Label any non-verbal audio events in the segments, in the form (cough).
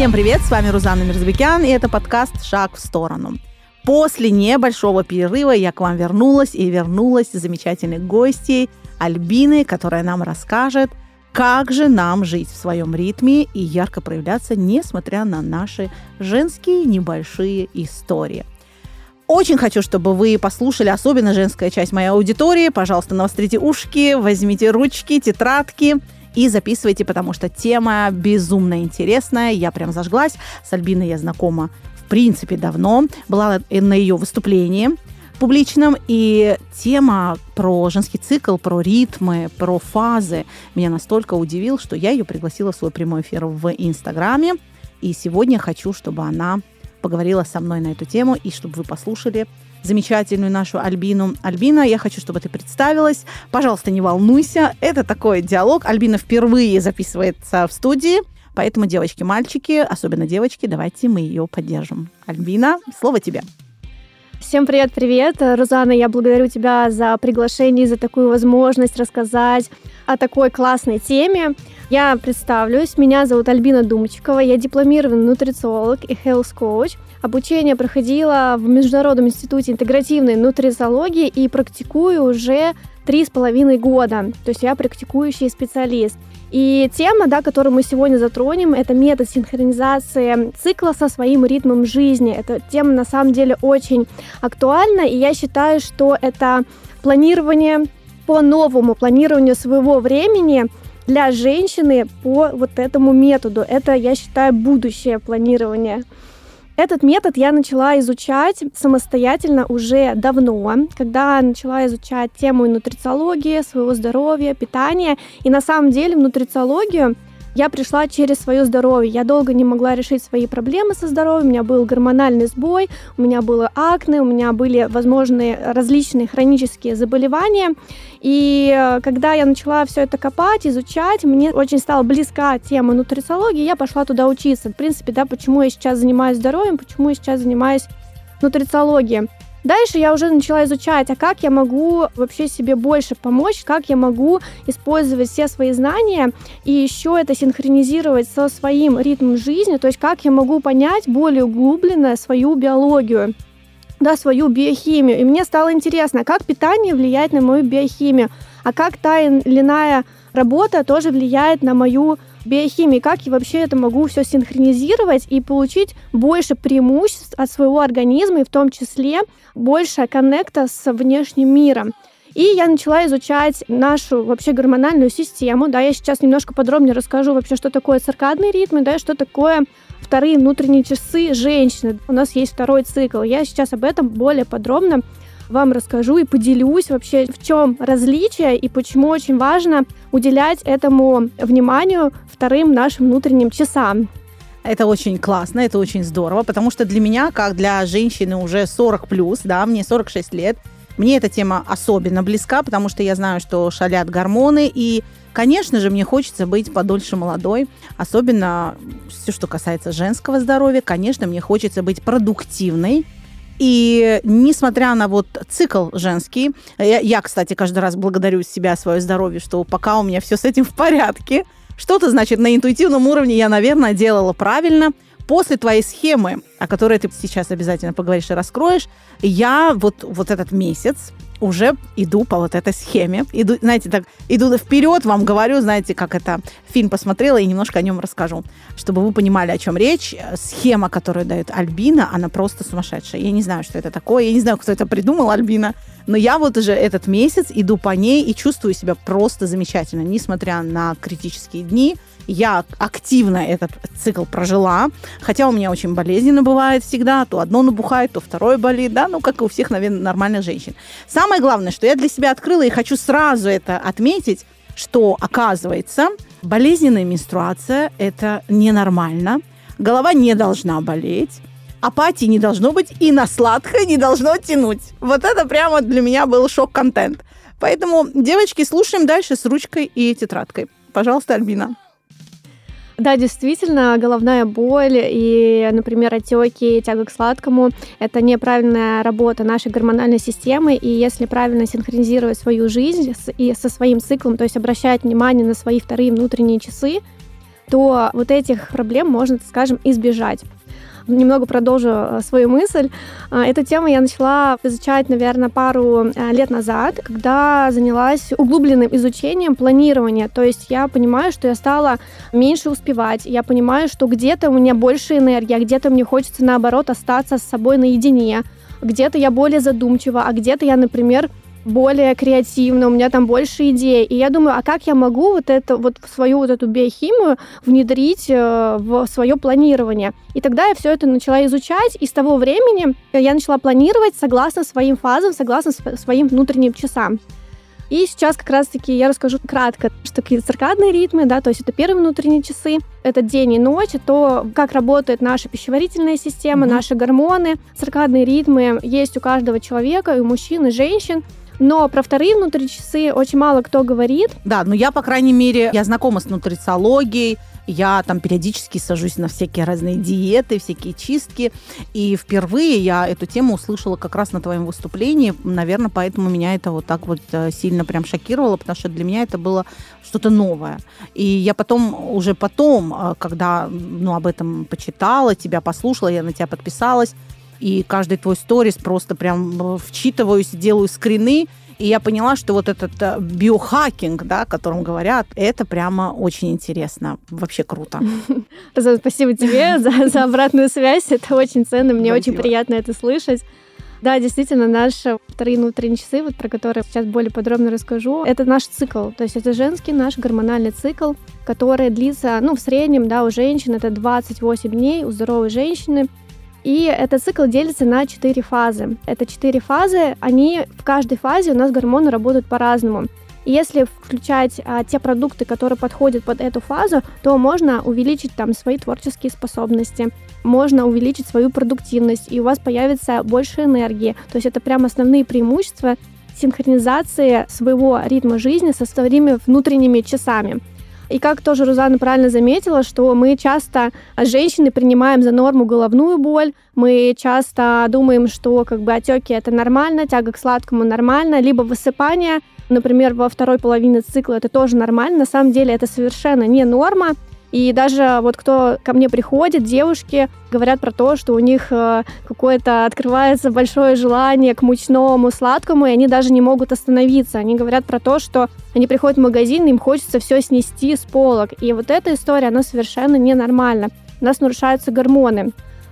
Всем привет, с вами Рузанна Мирзбекян, и это подкаст «Шаг в сторону». После небольшого перерыва я к вам вернулась, и вернулась с замечательной гостьей Альбины, которая нам расскажет, как же нам жить в своем ритме и ярко проявляться, несмотря на наши женские небольшие истории. Очень хочу, чтобы вы послушали, особенно женская часть моей аудитории. Пожалуйста, навострите ушки, возьмите ручки, тетрадки и записывайте, потому что тема безумно интересная. Я прям зажглась. С Альбиной я знакома в принципе давно. Была на ее выступлении публичном, и тема про женский цикл, про ритмы, про фазы меня настолько удивил, что я ее пригласила в свой прямой эфир в Инстаграме. И сегодня хочу, чтобы она поговорила со мной на эту тему, и чтобы вы послушали замечательную нашу Альбину. Альбина, я хочу, чтобы ты представилась. Пожалуйста, не волнуйся. Это такой диалог. Альбина впервые записывается в студии. Поэтому, девочки, мальчики, особенно девочки, давайте мы ее поддержим. Альбина, слово тебе. Всем привет-привет. Рузана, я благодарю тебя за приглашение, за такую возможность рассказать о такой классной теме. Я представлюсь. Меня зовут Альбина Думчикова. Я дипломированный нутрициолог и health coach – Обучение проходила в Международном институте интегративной нутрициологии и практикую уже три с половиной года. То есть я практикующий специалист. И тема, да, которую мы сегодня затронем, это метод синхронизации цикла со своим ритмом жизни. Эта тема на самом деле очень актуальна, и я считаю, что это планирование по новому планированию своего времени для женщины по вот этому методу. Это, я считаю, будущее планирование. Этот метод я начала изучать самостоятельно уже давно, когда начала изучать тему нутрициологии, своего здоровья, питания. И на самом деле нутрициологию я пришла через свое здоровье. Я долго не могла решить свои проблемы со здоровьем. У меня был гормональный сбой, у меня было акне, у меня были возможные различные хронические заболевания. И э, когда я начала все это копать, изучать, мне очень стала близка тема нутрициологии, я пошла туда учиться. В принципе, да, почему я сейчас занимаюсь здоровьем, почему я сейчас занимаюсь нутрициологией. Дальше я уже начала изучать, а как я могу вообще себе больше помочь, как я могу использовать все свои знания и еще это синхронизировать со своим ритмом жизни, то есть как я могу понять более углубленно свою биологию да, свою биохимию. И мне стало интересно, как питание влияет на мою биохимию, а как та или иная работа тоже влияет на мою биохимии, как я вообще это могу все синхронизировать и получить больше преимуществ от своего организма, и в том числе больше коннекта с внешним миром. И я начала изучать нашу вообще гормональную систему. Да, я сейчас немножко подробнее расскажу вообще, что такое циркадный ритм, да, что такое вторые внутренние часы женщины. У нас есть второй цикл. Я сейчас об этом более подробно вам расскажу и поделюсь вообще, в чем различие и почему очень важно уделять этому вниманию вторым нашим внутренним часам. Это очень классно, это очень здорово, потому что для меня, как для женщины уже 40 плюс, да, мне 46 лет, мне эта тема особенно близка, потому что я знаю, что шалят гормоны, и, конечно же, мне хочется быть подольше молодой, особенно все, что касается женского здоровья. Конечно, мне хочется быть продуктивной, и несмотря на вот цикл женский, я, я, кстати, каждый раз благодарю себя, свое здоровье, что пока у меня все с этим в порядке, что-то, значит, на интуитивном уровне я, наверное, делала правильно. После твоей схемы, о которой ты сейчас обязательно поговоришь и раскроешь, я вот, вот этот месяц уже иду по вот этой схеме. Иду, знаете, так, иду вперед, вам говорю, знаете, как это фильм посмотрела и немножко о нем расскажу, чтобы вы понимали, о чем речь. Схема, которую дает Альбина, она просто сумасшедшая. Я не знаю, что это такое, я не знаю, кто это придумал, Альбина, но я вот уже этот месяц иду по ней и чувствую себя просто замечательно, несмотря на критические дни, я активно этот цикл прожила, хотя у меня очень болезненно бывает всегда, то одно набухает, то второе болит, да, ну, как и у всех, наверное, нормальных женщин. Самое главное, что я для себя открыла и хочу сразу это отметить, что, оказывается, болезненная менструация – это ненормально, голова не должна болеть, апатии не должно быть и на сладкое не должно тянуть. Вот это прямо для меня был шок-контент. Поэтому, девочки, слушаем дальше с ручкой и тетрадкой. Пожалуйста, Альбина. Да, действительно, головная боль и, например, отеки, тяга к сладкому – это неправильная работа нашей гормональной системы, и если правильно синхронизировать свою жизнь и со своим циклом, то есть обращать внимание на свои вторые внутренние часы, то вот этих проблем можно, скажем, избежать немного продолжу э, свою мысль. А, эту тему я начала изучать, наверное, пару э, лет назад, когда занялась углубленным изучением планирования. То есть я понимаю, что я стала меньше успевать, я понимаю, что где-то у меня больше энергии, а где-то мне хочется, наоборот, остаться с собой наедине где-то я более задумчива, а где-то я, например, более креативно, у меня там больше идей. И я думаю, а как я могу вот это вот свою вот эту биохимию внедрить э, в свое планирование? И тогда я все это начала изучать, и с того времени я начала планировать согласно своим фазам, согласно своим внутренним часам. И сейчас как раз-таки я расскажу кратко, что такие циркадные ритмы, да, то есть это первые внутренние часы, это день и ночь, то, как работает наша пищеварительная система, mm-hmm. наши гормоны. Циркадные ритмы есть у каждого человека, и у мужчин, и женщин. Но про вторые внутренние часы очень мало кто говорит. Да, но я, по крайней мере, я знакома с нутрициологией, я там периодически сажусь на всякие разные диеты, всякие чистки. И впервые я эту тему услышала как раз на твоем выступлении. Наверное, поэтому меня это вот так вот э, сильно прям шокировало, потому что для меня это было что-то новое. И я потом, уже потом, э, когда ну, об этом почитала, тебя послушала, я на тебя подписалась, и каждый твой сторис просто прям вчитываюсь, делаю скрины, и я поняла, что вот этот э, биохакинг, да, о котором говорят, это прямо очень интересно. Вообще круто. (laughs) Спасибо тебе (laughs) за, за обратную связь. Это очень ценно. Мне очень приятно это слышать. Да, действительно, наши вторые внутренние часы, вот про которые сейчас более подробно расскажу, это наш цикл. То есть это женский наш гормональный цикл, который длится, ну, в среднем, да, у женщин это 28 дней, у здоровой женщины и этот цикл делится на четыре фазы. Это четыре фазы, они в каждой фазе у нас гормоны работают по-разному. И если включать а, те продукты, которые подходят под эту фазу, то можно увеличить там свои творческие способности, можно увеличить свою продуктивность, и у вас появится больше энергии. То есть это прям основные преимущества синхронизации своего ритма жизни со своими внутренними часами. И как тоже Рузана правильно заметила, что мы часто, а, женщины, принимаем за норму головную боль, мы часто думаем, что как бы отеки это нормально, тяга к сладкому нормально, либо высыпание, например, во второй половине цикла это тоже нормально. На самом деле это совершенно не норма. И даже вот кто ко мне приходит, девушки говорят про то, что у них э, какое-то открывается большое желание к мучному, сладкому, и они даже не могут остановиться. Они говорят про то, что они приходят в магазин, им хочется все снести с полок. И вот эта история, она совершенно ненормальна. У нас нарушаются гормоны.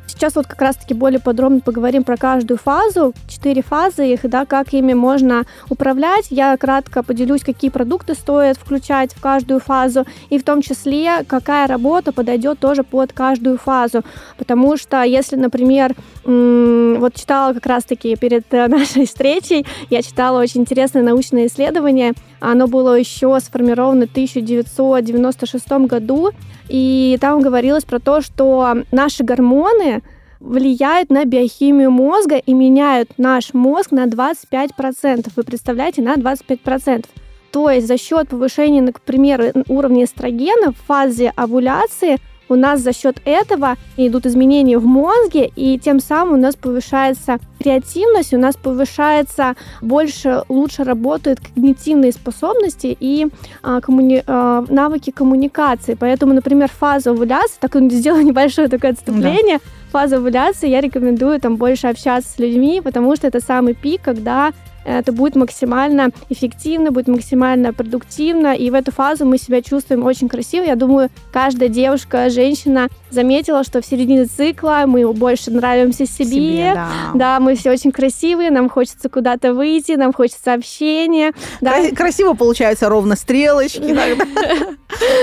Сейчас вот как раз-таки более подробно поговорим про каждую фазу, четыре фазы их, да, как ими можно управлять. Я кратко поделюсь, какие продукты стоит включать в каждую фазу, и в том числе, какая работа подойдет тоже под каждую фазу. Потому что если, например, вот читала как раз-таки перед э, нашей встречей, я читала очень интересное научное исследование, оно было еще сформировано в 1996 году, и там говорилось про то, что наши гормоны влияют на биохимию мозга и меняют наш мозг на 25%. Вы представляете, на 25%. То есть за счет повышения, например, уровня эстрогена в фазе овуляции у нас за счет этого идут изменения в мозге, и тем самым у нас повышается креативность, у нас повышается больше, лучше работают когнитивные способности и а, коммуни... а, навыки коммуникации. Поэтому, например, фаза овуляции, так сделаю (laughs) небольшое такое отступление, да. Фаза овуляции я рекомендую там больше общаться с людьми, потому что это самый пик, когда это будет максимально эффективно, будет максимально продуктивно, и в эту фазу мы себя чувствуем очень красиво. Я думаю, каждая девушка, женщина заметила, что в середине цикла мы больше нравимся себе, себе да. да, мы все очень красивые, нам хочется куда-то выйти, нам хочется общения. Да. Красиво получаются ровно стрелочки.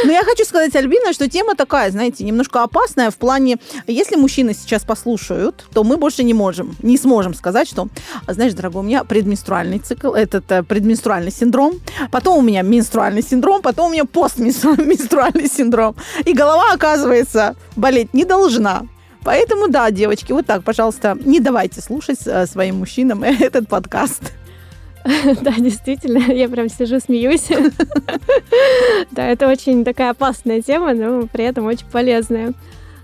Но я хочу сказать, Альбина, что тема такая, знаете, немножко опасная в плане, если мужчины сейчас послушают, то мы больше не можем, не сможем сказать, что, знаешь, дорогой, у меня предменструальный цикл, этот э, предменструальный синдром, потом у меня менструальный синдром, потом у меня постменструальный (laughs) синдром. И голова, оказывается, болеть не должна. Поэтому, да, девочки, вот так, пожалуйста, не давайте слушать э, своим мужчинам (laughs) этот подкаст. (laughs) Да, действительно, я прям сижу, смеюсь. Да, это очень такая опасная тема, но при этом очень полезная.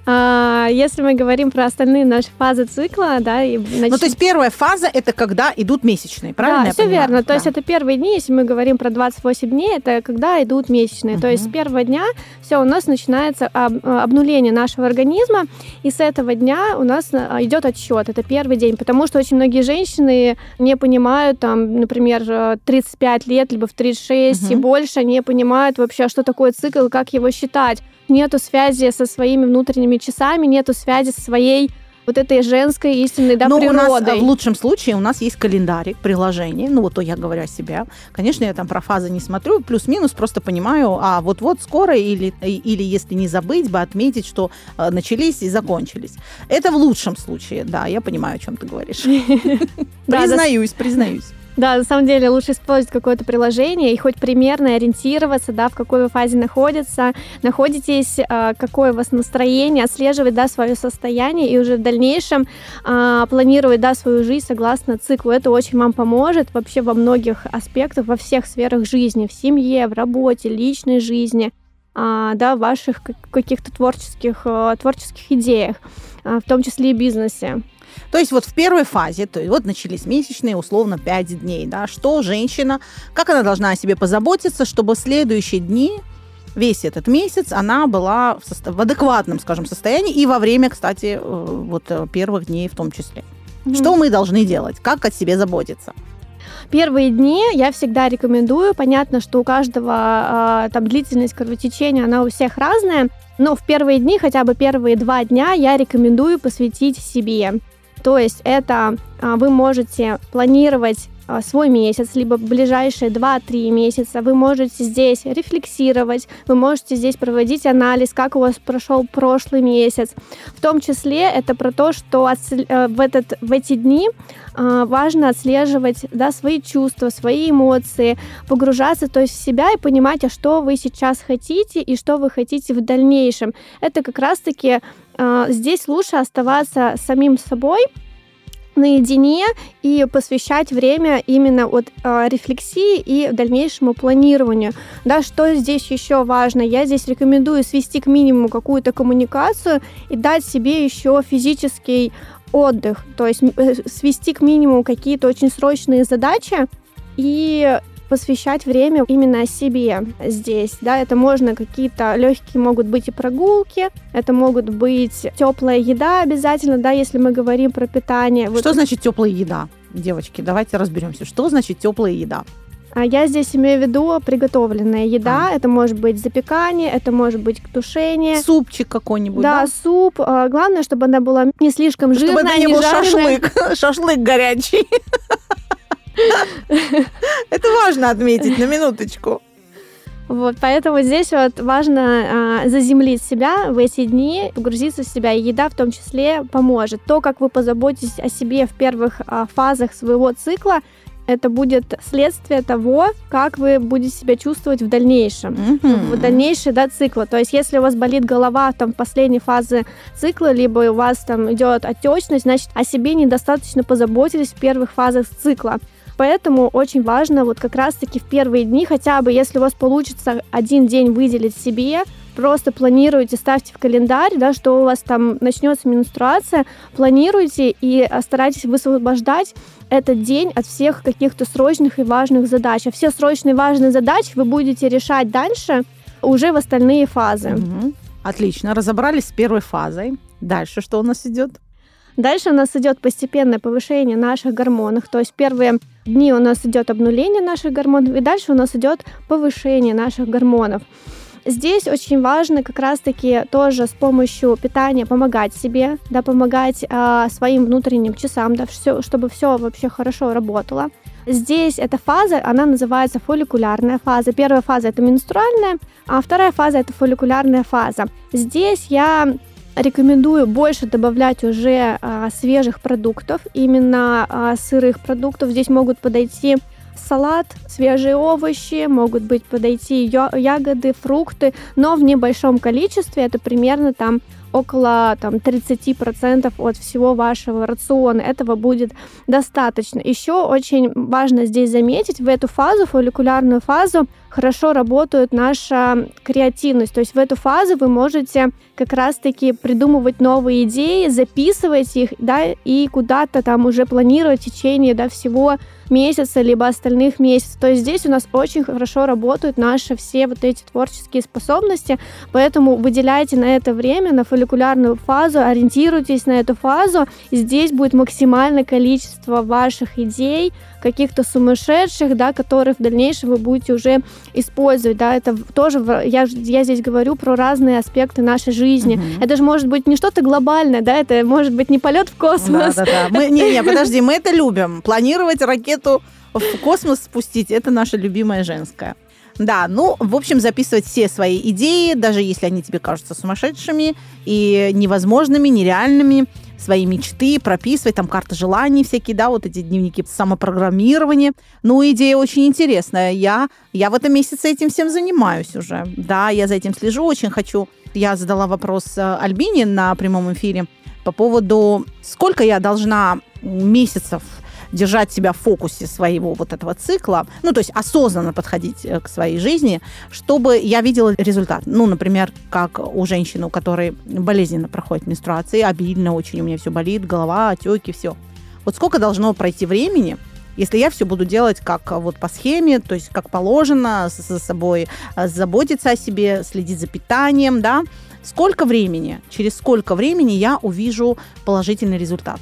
А, если мы говорим про остальные наши фазы цикла, да, и нач... Ну, то есть первая фаза – это когда идут месячные, правильно Да, все понимаю? верно. То да. есть это первые дни, если мы говорим про 28 дней, это когда идут месячные. Угу. То есть с первого дня все, у нас начинается об, обнуление нашего организма, и с этого дня у нас а, идет отсчет. Это первый день, потому что очень многие женщины не понимают, там, например, 35 лет, либо в 36 угу. и больше, не понимают вообще, что такое цикл, как его считать нету связи со своими внутренними часами, нету связи со своей вот этой женской истинной да, Но природой. у нас, в лучшем случае у нас есть календарик, приложение, ну вот то я говорю о себе. Конечно, я там про фазы не смотрю, плюс-минус просто понимаю, а вот-вот скоро или, или если не забыть бы, отметить, что э, начались и закончились. Это в лучшем случае, да, я понимаю, о чем ты говоришь. (laughs) Признаюсь, признаюсь. Да, на самом деле лучше использовать какое-то приложение и хоть примерно ориентироваться, да, в какой вы фазе находится, находитесь, э, какое у вас настроение, отслеживать, да, свое состояние и уже в дальнейшем э, планировать, да, свою жизнь согласно циклу. Это очень вам поможет вообще во многих аспектах, во всех сферах жизни, в семье, в работе, личной жизни, э, да, ваших каких-то творческих, э, творческих идеях, в том числе и бизнесе. То есть вот в первой фазе, то есть вот начались месячные, условно, 5 дней, да, что женщина, как она должна о себе позаботиться, чтобы в следующие дни весь этот месяц она была в, состав, в адекватном, скажем, состоянии и во время, кстати, э, вот э, первых дней в том числе. Mm-hmm. Что мы должны делать? Как о себе заботиться? Первые дни я всегда рекомендую. Понятно, что у каждого э, там длительность кровотечения, она у всех разная. Но в первые дни, хотя бы первые два дня, я рекомендую посвятить себе. То есть это а, вы можете планировать свой месяц, либо ближайшие 2-3 месяца. Вы можете здесь рефлексировать, вы можете здесь проводить анализ, как у вас прошел прошлый месяц. В том числе это про то, что э, в, этот, в эти дни а, важно отслеживать да, свои чувства, свои эмоции, погружаться то есть, в себя и понимать, а что вы сейчас хотите и что вы хотите в дальнейшем. Это как раз-таки здесь лучше оставаться самим собой, наедине и посвящать время именно вот э, рефлексии и дальнейшему планированию. Да, что здесь еще важно? Я здесь рекомендую свести к минимуму какую-то коммуникацию и дать себе еще физический отдых, то есть э, свести к минимуму какие-то очень срочные задачи и посвящать время именно себе здесь. Да, это можно какие-то легкие могут быть и прогулки, это могут быть теплая еда обязательно, да, если мы говорим про питание. Что вот. значит теплая еда? Девочки, давайте разберемся. Что значит теплая еда? А я здесь имею в виду приготовленная еда. А. Это может быть запекание, это может быть тушение. Супчик какой-нибудь, да? Да, суп. А, главное, чтобы она была не слишком жирная, Чтобы это не, не был жареная. шашлык. (laughs) Шашлык горячий. (laughs) Это важно отметить на минуточку. Вот, поэтому здесь вот важно э, заземлить себя в эти дни, погрузиться в себя, и еда в том числе поможет. То, как вы позаботитесь о себе в первых э, фазах своего цикла, это будет следствие того, как вы будете себя чувствовать в дальнейшем, mm-hmm. в дальнейшей да, цикла. То есть, если у вас болит голова там в последней фазе цикла, либо у вас там идет отечность, значит, о себе недостаточно позаботились в первых фазах цикла. Поэтому очень важно вот как раз-таки в первые дни, хотя бы если у вас получится один день выделить себе, просто планируйте, ставьте в календарь, да, что у вас там начнется менструация, планируйте и старайтесь высвобождать этот день от всех каких-то срочных и важных задач. А все срочные и важные задачи вы будете решать дальше уже в остальные фазы. Угу. Отлично, разобрались с первой фазой. Дальше что у нас идет? Дальше у нас идет постепенное повышение наших гормонов. То есть первые дни у нас идет обнуление наших гормонов, и дальше у нас идет повышение наших гормонов. Здесь очень важно как раз-таки тоже с помощью питания помогать себе, да, помогать э, своим внутренним часам, да, все, чтобы все вообще хорошо работало. Здесь эта фаза, она называется фолликулярная фаза. Первая фаза это менструальная, а вторая фаза это фолликулярная фаза. Здесь я Рекомендую больше добавлять уже а, свежих продуктов, именно а, сырых продуктов. Здесь могут подойти салат, свежие овощи, могут быть подойти ягоды, фрукты, но в небольшом количестве, это примерно там около там, 30% от всего вашего рациона. Этого будет достаточно. Еще очень важно здесь заметить, в эту фазу, фолликулярную фазу, хорошо работает наша креативность. То есть в эту фазу вы можете как раз-таки придумывать новые идеи, записывать их, да, и куда-то там уже планировать в течение да, всего месяца, либо остальных месяцев. То есть здесь у нас очень хорошо работают наши все вот эти творческие способности, поэтому выделяйте на это время, на фолликулярную фазу, ориентируйтесь на эту фазу, здесь будет максимальное количество ваших идей, каких-то сумасшедших, да, которые в дальнейшем вы будете уже использовать, да, это тоже, я, я здесь говорю про разные аспекты нашей жизни. Угу. Это же может быть не что-то глобальное, да, это может быть не полет в космос. Да, да, да. Мы, не, не, (laughs) подожди, мы это любим. Планировать ракету в космос спустить, это наша любимая женская. Да, ну, в общем, записывать все свои идеи, даже если они тебе кажутся сумасшедшими и невозможными, нереальными свои мечты, прописывать, там карты желаний всякие, да, вот эти дневники самопрограммирования. Ну, идея очень интересная. Я, я в этом месяце этим всем занимаюсь уже. Да, я за этим слежу, очень хочу. Я задала вопрос э, Альбине на прямом эфире по поводу, сколько я должна месяцев держать себя в фокусе своего вот этого цикла, ну, то есть осознанно подходить э, к своей жизни, чтобы я видела результат. Ну, например, как у женщины, у которой болезненно проходит менструации, обильно очень у меня все болит, голова, отеки, все. Вот сколько должно пройти времени, если я все буду делать как вот по схеме, то есть как положено, за собой э, заботиться о себе, следить за питанием, да, сколько времени, через сколько времени я увижу положительный результат?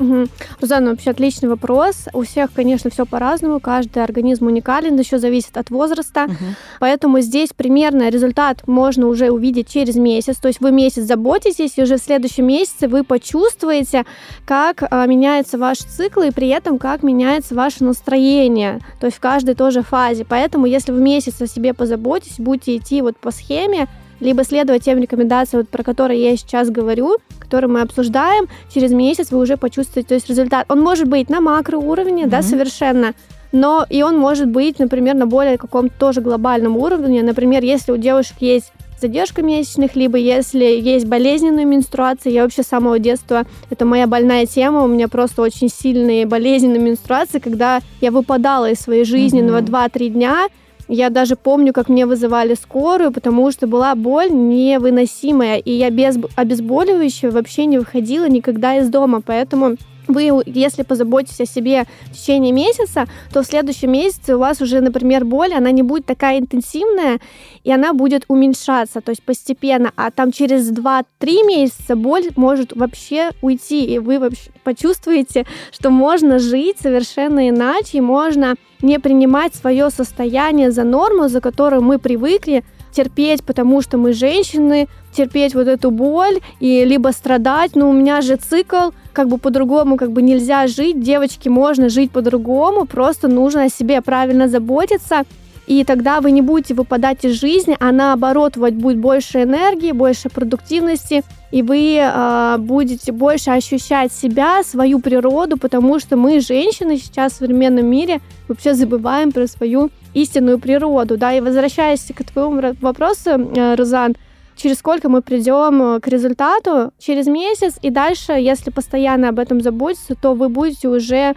Угу. Рузанна, вообще отличный вопрос. У всех, конечно, все по-разному. Каждый организм уникален, еще зависит от возраста. Угу. Поэтому здесь примерно результат можно уже увидеть через месяц. То есть вы месяц заботитесь, и уже в следующем месяце вы почувствуете, как а, меняется ваш цикл, и при этом как меняется ваше настроение. То есть в каждой тоже фазе. Поэтому если в месяц о себе позаботитесь, будете идти вот по схеме, либо следовать тем рекомендациям, вот, про которые я сейчас говорю, которые мы обсуждаем, через месяц вы уже почувствуете то есть результат. Он может быть на макроуровне, mm-hmm. да, совершенно, но и он может быть, например, на более каком-то тоже глобальном уровне. Например, если у девушек есть задержка месячных, либо если есть болезненные менструации. Я вообще с самого детства, это моя больная тема, у меня просто очень сильные болезненные менструации, когда я выпадала из своей жизни mm-hmm. на 2-3 дня, я даже помню, как мне вызывали скорую, потому что была боль невыносимая, и я без обезболивающего вообще не выходила никогда из дома, поэтому вы, если позаботитесь о себе в течение месяца, то в следующем месяце у вас уже, например, боль, она не будет такая интенсивная, и она будет уменьшаться, то есть постепенно. А там через 2-3 месяца боль может вообще уйти, и вы вообще почувствуете, что можно жить совершенно иначе, и можно не принимать свое состояние за норму, за которую мы привыкли, терпеть, потому что мы женщины, терпеть вот эту боль и либо страдать, но у меня же цикл, как бы по-другому как бы нельзя жить, девочки, можно жить по-другому, просто нужно о себе правильно заботиться, и тогда вы не будете выпадать из жизни, а наоборот, вот будет больше энергии, больше продуктивности, и вы э, будете больше ощущать себя, свою природу, потому что мы, женщины, сейчас в современном мире вообще забываем про свою истинную природу, да, и возвращаясь к твоему вопросу, э, Рузан, через сколько мы придем э, к результату, через месяц, и дальше, если постоянно об этом заботиться, то вы будете уже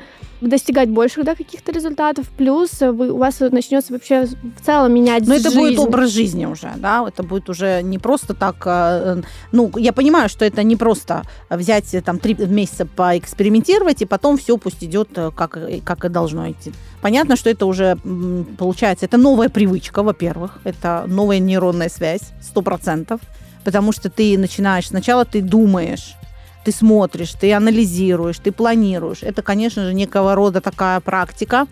достигать больших да, каких-то результатов, плюс вы, у вас начнется вообще в целом менять Но это будет образ жизни уже, да, это будет уже не просто так, э, ну, я понимаю, что это не просто взять э, там три месяца поэкспериментировать, и потом все пусть идет как, как и должно идти. Понятно, что это уже получается, это новая привычка, во-первых, это новая нейронная связь, сто процентов, потому что ты начинаешь, сначала ты думаешь, ты смотришь, ты анализируешь, ты планируешь. Это, конечно же, некого рода такая практика,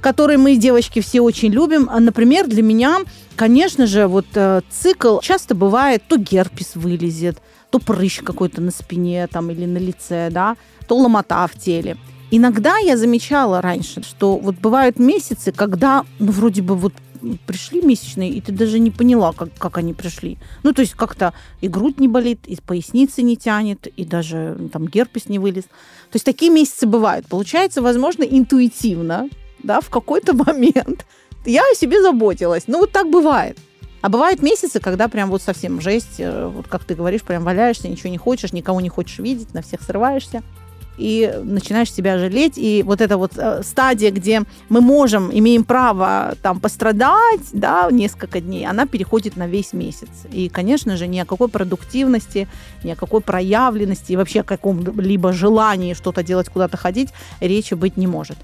которой мы, девочки, все очень любим. А, например, для меня, конечно же, вот э, цикл часто бывает, то герпес вылезет, то прыщ какой-то на спине там или на лице, да, то ломота в теле. Иногда я замечала раньше, что вот бывают месяцы, когда, ну, вроде бы вот пришли месячные, и ты даже не поняла, как, как они пришли. Ну, то есть как-то и грудь не болит, и поясницы не тянет, и даже там герпес не вылез. То есть такие месяцы бывают. Получается, возможно, интуитивно, да, в какой-то (laughs) момент я о себе заботилась. Ну, вот так бывает. А бывают месяцы, когда прям вот совсем жесть, э, вот как ты говоришь, прям валяешься, ничего не хочешь, никого не хочешь видеть, на всех срываешься и начинаешь себя жалеть. И вот эта вот э, стадия, где мы можем, имеем право там пострадать, да, несколько дней, она переходит на весь месяц. И, конечно же, ни о какой продуктивности, ни о какой проявленности и вообще о каком-либо желании что-то делать, куда-то ходить речи быть не может.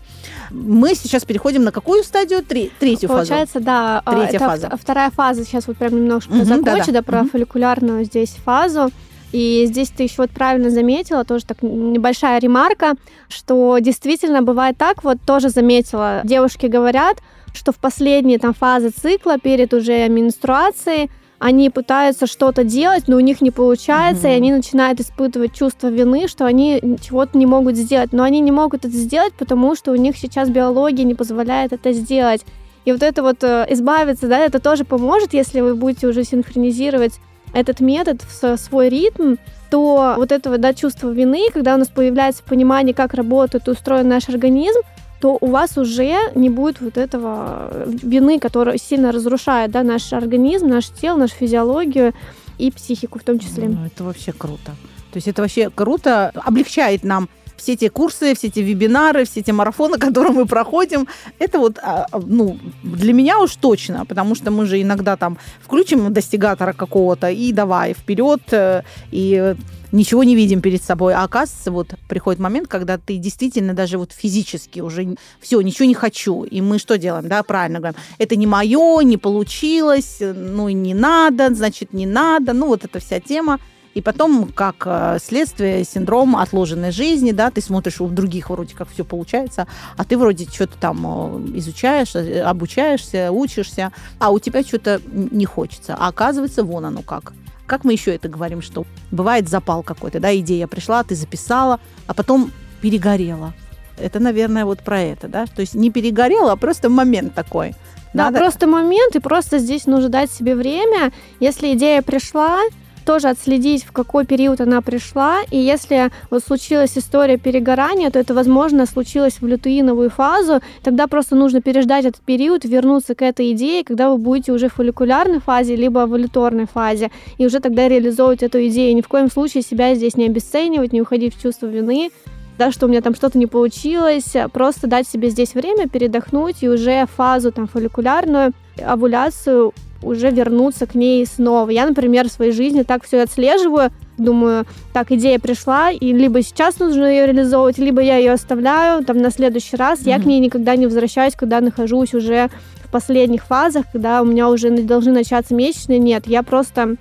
Мы сейчас переходим на какую стадию? Три, третью Получается, фазу. да. А, Третья фаза. Вторая фаза. Сейчас вот прям немножко угу, закончу, да, да. да про угу. фолликулярную здесь фазу. И здесь ты еще вот правильно заметила, тоже так небольшая ремарка, что действительно бывает так, вот тоже заметила, девушки говорят, что в последние там фазы цикла перед уже менструацией они пытаются что-то делать, но у них не получается, mm-hmm. и они начинают испытывать чувство вины, что они чего-то не могут сделать. Но они не могут это сделать, потому что у них сейчас биология не позволяет это сделать. И вот это вот э, избавиться, да, это тоже поможет, если вы будете уже синхронизировать этот метод в свой ритм, то вот этого да, чувства вины, когда у нас появляется понимание, как работает устроен наш организм, то у вас уже не будет вот этого вины, которая сильно разрушает да, наш организм, наше тело, нашу физиологию и психику в том числе. Ну, это вообще круто. То есть это вообще круто, облегчает нам все эти курсы, все эти вебинары, все эти марафоны, (laughs) которые мы проходим, это вот, а, а, ну, для меня уж точно, потому что мы же иногда там включим достигатора какого-то и давай вперед, э, и ничего не видим перед собой. А оказывается, вот приходит момент, когда ты действительно даже вот физически уже все, ничего не хочу. И мы что делаем? Да, правильно говорим. Это не мое, не получилось, ну и не надо, значит, не надо. Ну, вот эта вся тема. И потом, как э, следствие, синдром отложенной жизни, да, ты смотришь, у других вроде как все получается, а ты вроде что-то там э, изучаешь, э, обучаешься, учишься, а у тебя что-то не хочется. А оказывается, вон оно как. Как мы еще это говорим, что бывает запал какой-то, да, идея пришла, ты записала, а потом перегорела. Это, наверное, вот про это, да? То есть не перегорела, а просто момент такой. Да, Надо... просто момент, и просто здесь нужно дать себе время. Если идея пришла, тоже отследить, в какой период она пришла. И если вот случилась история перегорания, то это, возможно, случилось в лютеиновую фазу. Тогда просто нужно переждать этот период, вернуться к этой идее, когда вы будете уже в фолликулярной фазе, либо в валюторной фазе, и уже тогда реализовывать эту идею. Ни в коем случае себя здесь не обесценивать, не уходить в чувство вины, да, что у меня там что-то не получилось, просто дать себе здесь время передохнуть и уже фазу там фолликулярную, овуляцию уже вернуться к ней снова. Я, например, в своей жизни так все отслеживаю, думаю, так, идея пришла, и либо сейчас нужно ее реализовывать, либо я ее оставляю там на следующий раз. Mm-hmm. Я к ней никогда не возвращаюсь, когда нахожусь уже в последних фазах, когда у меня уже должны начаться месячные. Нет, я просто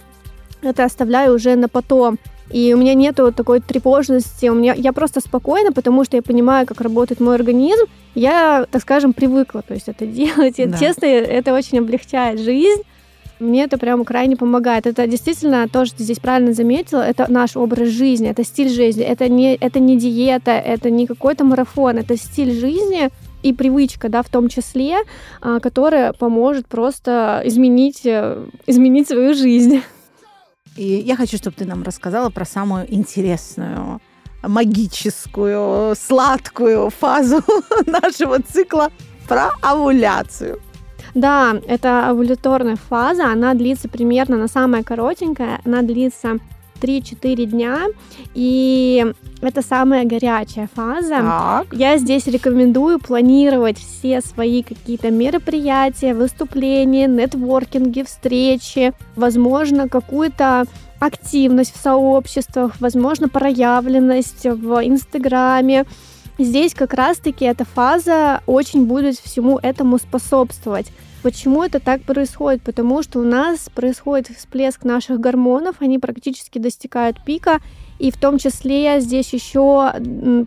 это оставляю уже на потом. И у меня нету такой тревожности, у меня, я просто спокойна, потому что я понимаю, как работает мой организм. Я, так скажем, привыкла, то есть это (laughs) делать. Да. Честно, это очень облегчает жизнь. Мне это прямо крайне помогает. Это действительно то, что ты здесь правильно заметила, это наш образ жизни, это стиль жизни. Это не, это не диета, это не какой-то марафон, это стиль жизни и привычка, да, в том числе, а, которая поможет просто изменить, э, изменить свою жизнь. И я хочу, чтобы ты нам рассказала про самую интересную, магическую, сладкую фазу (laughs) нашего цикла про овуляцию. Да, это овуляторная фаза, она длится примерно, она самая коротенькая, она длится 3-4 дня, и это самая горячая фаза. Так. Я здесь рекомендую планировать все свои какие-то мероприятия, выступления, нетворкинги, встречи, возможно, какую-то активность в сообществах, возможно, проявленность в Инстаграме. Здесь как раз-таки эта фаза очень будет всему этому способствовать. Почему это так происходит? Потому что у нас происходит всплеск наших гормонов, они практически достигают пика, и в том числе здесь еще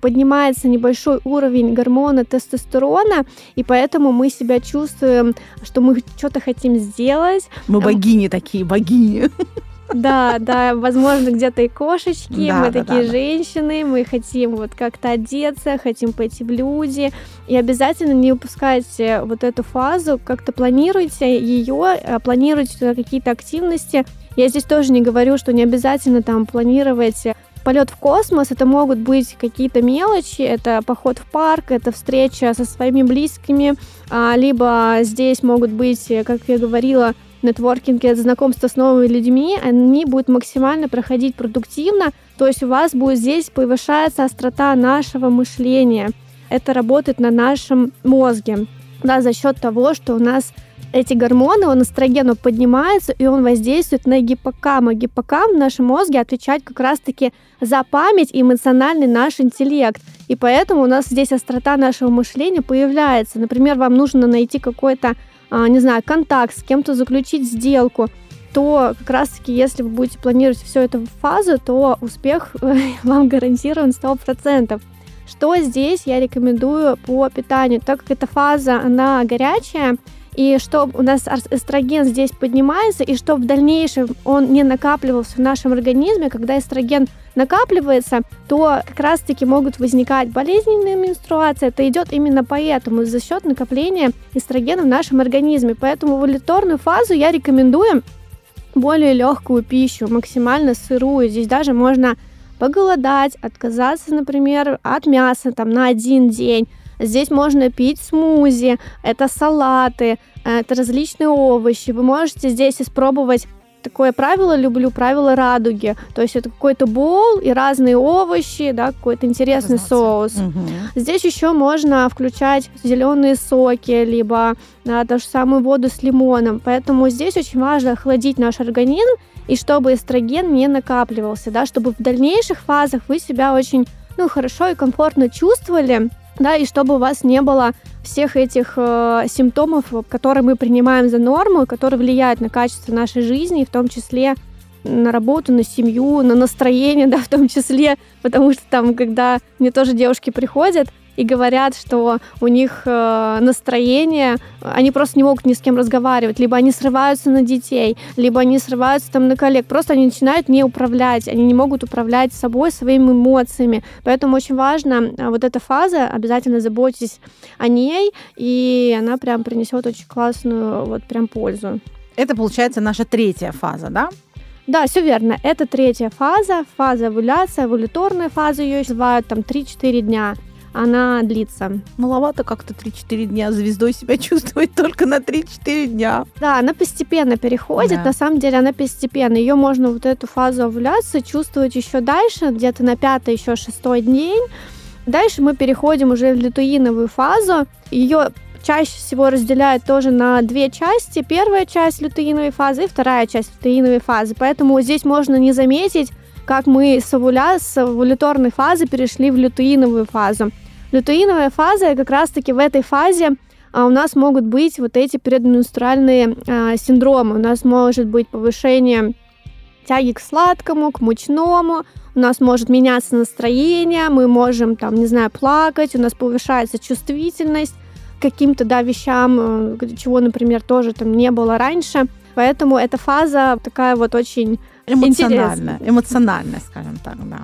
поднимается небольшой уровень гормона тестостерона, и поэтому мы себя чувствуем, что мы что-то хотим сделать. Мы богини такие, богини. (laughs) Да, да, возможно, где-то и кошечки. Да, мы да, такие да, женщины, мы хотим вот как-то одеться, хотим пойти в люди. И обязательно не упускайте вот эту фазу, как-то планируйте ее, а, планируйте какие-то активности. Я здесь тоже не говорю, что не обязательно там планировать полет в космос, это могут быть какие-то мелочи, это поход в парк, это встреча со своими близкими, а, либо здесь могут быть, как я говорила, нетворкинге, знакомство с новыми людьми, они будут максимально проходить продуктивно, то есть у вас будет здесь повышается острота нашего мышления. Это работает на нашем мозге, да, за счет того, что у нас эти гормоны, он эстроген поднимается, и он воздействует на гиппокам. А гиппокам в нашем мозге отвечает как раз-таки за память и эмоциональный наш интеллект. И поэтому у нас здесь острота нашего мышления появляется. Например, вам нужно найти какой-то, не знаю, контакт, с кем-то заключить сделку то как раз-таки, если вы будете планировать всю эту фазу, то успех (laughs) вам гарантирован 100%. Что здесь я рекомендую по питанию? Так как эта фаза, она горячая, и чтобы у нас эстроген здесь поднимается, и чтобы в дальнейшем он не накапливался в нашем организме, когда эстроген накапливается, то как раз-таки могут возникать болезненные менструации. Это идет именно поэтому, за счет накопления эстрогена в нашем организме. Поэтому в овуляторную фазу я рекомендую более легкую пищу, максимально сырую. Здесь даже можно поголодать, отказаться, например, от мяса там, на один день Здесь можно пить смузи, это салаты, это различные овощи. Вы можете здесь испробовать такое правило люблю, правило радуги. То есть это какой-то бол и разные овощи, да, какой-то интересный соус. Угу. Здесь еще можно включать зеленые соки, либо да, ту же самую воду с лимоном. Поэтому здесь очень важно охладить наш организм, и чтобы эстроген не накапливался, да, чтобы в дальнейших фазах вы себя очень ну, хорошо и комфортно чувствовали, да, и чтобы у вас не было всех этих э, симптомов, которые мы принимаем за норму, которые влияют на качество нашей жизни, в том числе на работу, на семью, на настроение, (laughs) да, в том числе, потому что там, когда мне тоже девушки приходят, и говорят, что у них э, настроение, они просто не могут ни с кем разговаривать, либо они срываются на детей, либо они срываются там на коллег, просто они начинают не управлять, они не могут управлять собой, своими эмоциями. Поэтому очень важно э, вот эта фаза, обязательно заботьтесь о ней, и она прям принесет очень классную вот прям пользу. Это получается наша третья фаза, да? Да, все верно. Это третья фаза, фаза овуляции, овуляторная фаза ее называют там 3-4 дня она длится. Маловато как-то 3-4 дня звездой себя чувствовать только на 3-4 дня. Да, она постепенно переходит, да. на самом деле она постепенно. Ее можно вот эту фазу овуляции чувствовать еще дальше, где-то на пятый, еще шестой день. Дальше мы переходим уже в лютеиновую фазу. Ее чаще всего разделяют тоже на две части. Первая часть лютеиновой фазы и вторая часть лютеиновой фазы. Поэтому здесь можно не заметить как мы с, овуля, с овуляторной фазы перешли в лютеиновую фазу. Лютеиновая фаза, как раз-таки в этой фазе а, у нас могут быть вот эти предменструальные а, синдромы. У нас может быть повышение тяги к сладкому, к мучному, у нас может меняться настроение, мы можем, там, не знаю, плакать, у нас повышается чувствительность к каким-то, да, вещам, э, чего, например, тоже там не было раньше. Поэтому эта фаза такая вот очень Эмоционально, эмоционально, скажем так, да.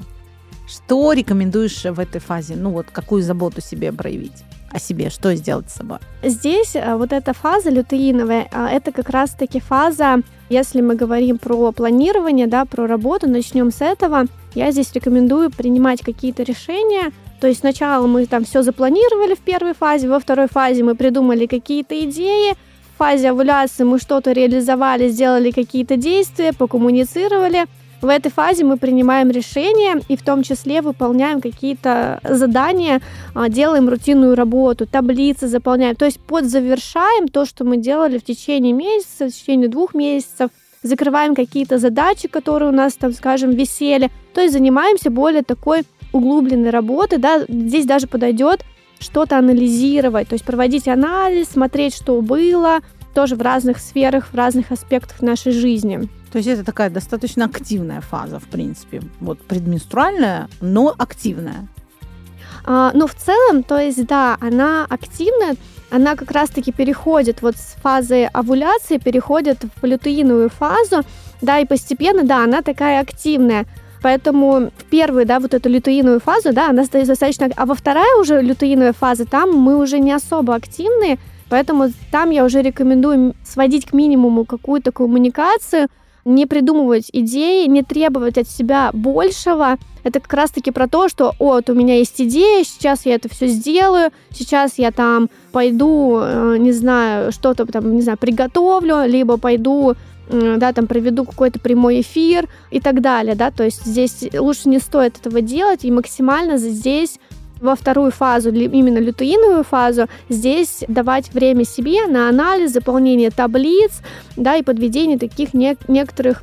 Что рекомендуешь в этой фазе? Ну вот, какую заботу себе проявить? о себе, что сделать с собой? Здесь э, вот эта фаза лютеиновая, а, это как раз-таки фаза, если мы говорим про планирование, да, про работу, начнем с этого. Я здесь рекомендую принимать какие-то решения, то есть сначала мы там все запланировали в первой фазе, во второй фазе мы придумали какие-то идеи, фазе овуляции мы что-то реализовали, сделали какие-то действия, покоммуницировали. В этой фазе мы принимаем решения и в том числе выполняем какие-то задания, а, делаем рутинную работу, таблицы заполняем. То есть подзавершаем то, что мы делали в течение месяца, в течение двух месяцев, закрываем какие-то задачи, которые у нас там, скажем, висели. То есть занимаемся более такой углубленной работой. Да? Здесь даже подойдет что-то анализировать, то есть проводить анализ, смотреть, что было, тоже в разных сферах, в разных аспектах нашей жизни. То есть это такая достаточно активная фаза, в принципе, вот предменструальная, но активная. А, ну, в целом, то есть, да, она активная, она как раз-таки переходит вот с фазы овуляции, переходит в лютеиновую фазу, да, и постепенно, да, она такая активная. Поэтому в первую, да, вот эту лютеиновую фазу, да, она стоит достаточно... А во вторая уже лютеиновая фаза, там мы уже не особо активны, поэтому там я уже рекомендую сводить к минимуму какую-то коммуникацию, не придумывать идеи, не требовать от себя большего. Это как раз-таки про то, что, вот, у меня есть идея, сейчас я это все сделаю, сейчас я там пойду, э, не знаю, что-то там, не знаю, приготовлю, либо пойду да, там проведу какой-то прямой эфир и так далее, да, то есть здесь лучше не стоит этого делать, и максимально здесь во вторую фазу, именно лютеиновую фазу, здесь давать время себе на анализ, заполнение таблиц, да, и подведение таких не- некоторых